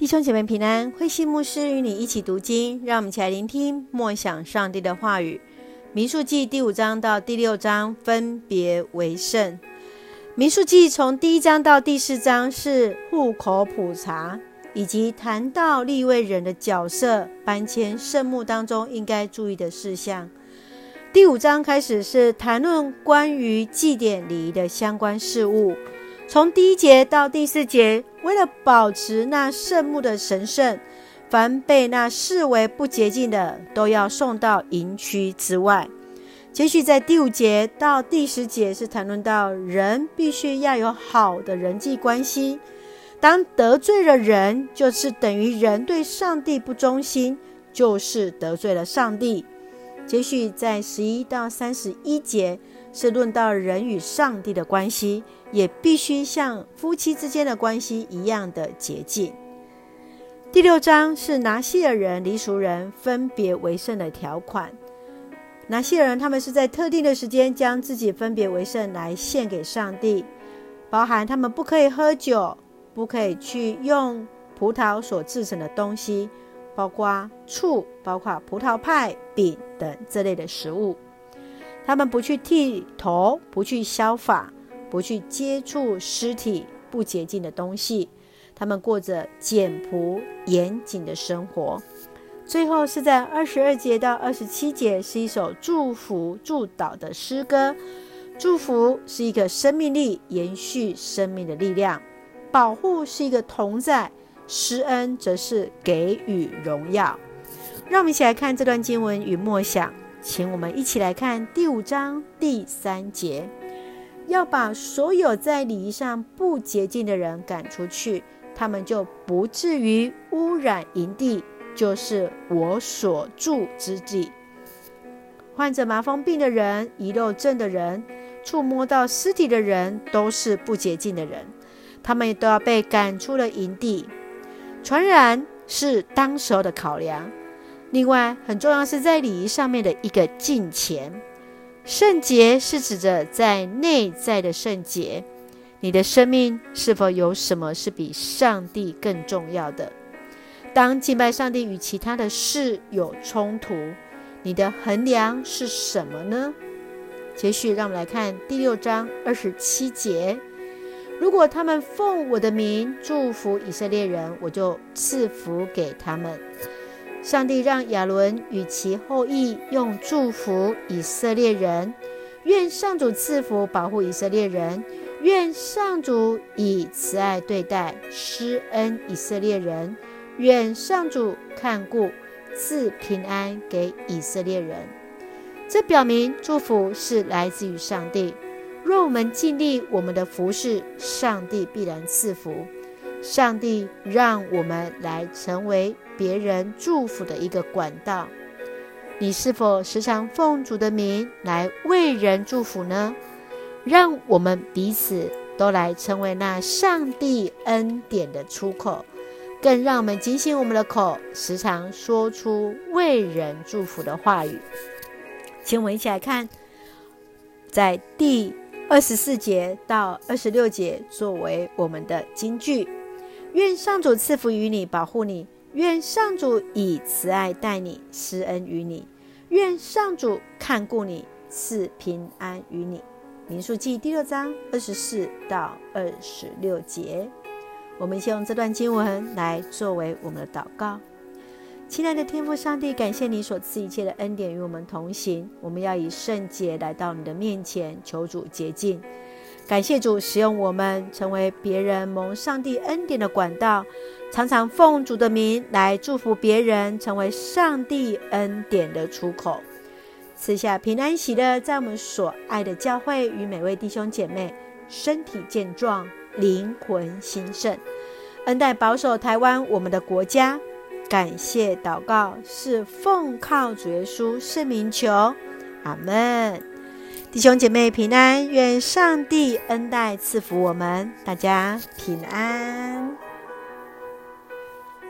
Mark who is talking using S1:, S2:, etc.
S1: 弟兄姐妹平安，慧馨牧师与你一起读经，让我们一起来聆听默想上帝的话语。民数记第五章到第六章分别为圣。民数记从第一章到第四章是户口普查，以及谈到立位人的角色、搬迁圣幕当中应该注意的事项。第五章开始是谈论关于祭典礼仪的相关事务。从第一节到第四节，为了保持那圣幕的神圣，凡被那视为不洁净的，都要送到营区之外。接续在第五节到第十节是谈论到人必须要有好的人际关系。当得罪了人，就是等于人对上帝不忠心，就是得罪了上帝。接续在十一到三十一节。是论到人与上帝的关系，也必须像夫妻之间的关系一样的洁净。第六章是拿细耳人、黎俗人分别为圣的条款。拿细耳人他们是在特定的时间将自己分别为圣来献给上帝，包含他们不可以喝酒，不可以去用葡萄所制成的东西，包括醋、包括葡萄派、饼等这类的食物。他们不去剃头，不去削发，不去接触尸体不洁净的东西。他们过着简朴严谨的生活。最后是在二十二节到二十七节，是一首祝福祝祷的诗歌。祝福是一个生命力，延续生命的力量；保护是一个同在；施恩则是给予荣耀。让我们一起来看这段经文与默想。请我们一起来看第五章第三节，要把所有在礼仪上不洁净的人赶出去，他们就不至于污染营地，就是我所住之地。患着麻风病的人、遗漏症的人、触摸到尸体的人，都是不洁净的人，他们都要被赶出了营地。传染是当时候的考量。另外，很重要是在礼仪上面的一个敬虔。圣洁是指着在内在的圣洁。你的生命是否有什么是比上帝更重要的？当敬拜上帝与其他的事有冲突，你的衡量是什么呢？接续，让我们来看第六章二十七节：如果他们奉我的名祝福以色列人，我就赐福给他们。上帝让亚伦与其后裔用祝福以色列人，愿上主赐福保护以色列人，愿上主以慈爱对待施恩以色列人，愿上主看顾赐平安给以色列人。这表明祝福是来自于上帝。若我们尽力我们的服事，上帝必然赐福。上帝让我们来成为别人祝福的一个管道。你是否时常奉主的名来为人祝福呢？让我们彼此都来成为那上帝恩典的出口，更让我们警醒我们的口，时常说出为人祝福的话语。请我们一起来看，在第二十四节到二十六节作为我们的金句。愿上主赐福于你，保护你；愿上主以慈爱待你，施恩于你；愿上主看顾你，赐平安于你。民数记第六章二十四到二十六节，我们先用这段经文来作为我们的祷告。亲爱的天父上帝，感谢你所赐一切的恩典与我们同行。我们要以圣洁来到你的面前，求主洁净。感谢主使用我们，成为别人蒙上帝恩典的管道，常常奉主的名来祝福别人，成为上帝恩典的出口，赐下平安喜乐，在我们所爱的教会与每位弟兄姐妹身体健壮，灵魂兴盛，恩待保守台湾我们的国家。感谢祷告是奉靠主耶稣圣名求，阿门。弟兄姐妹平安，愿上帝恩待赐福我们，大家平安。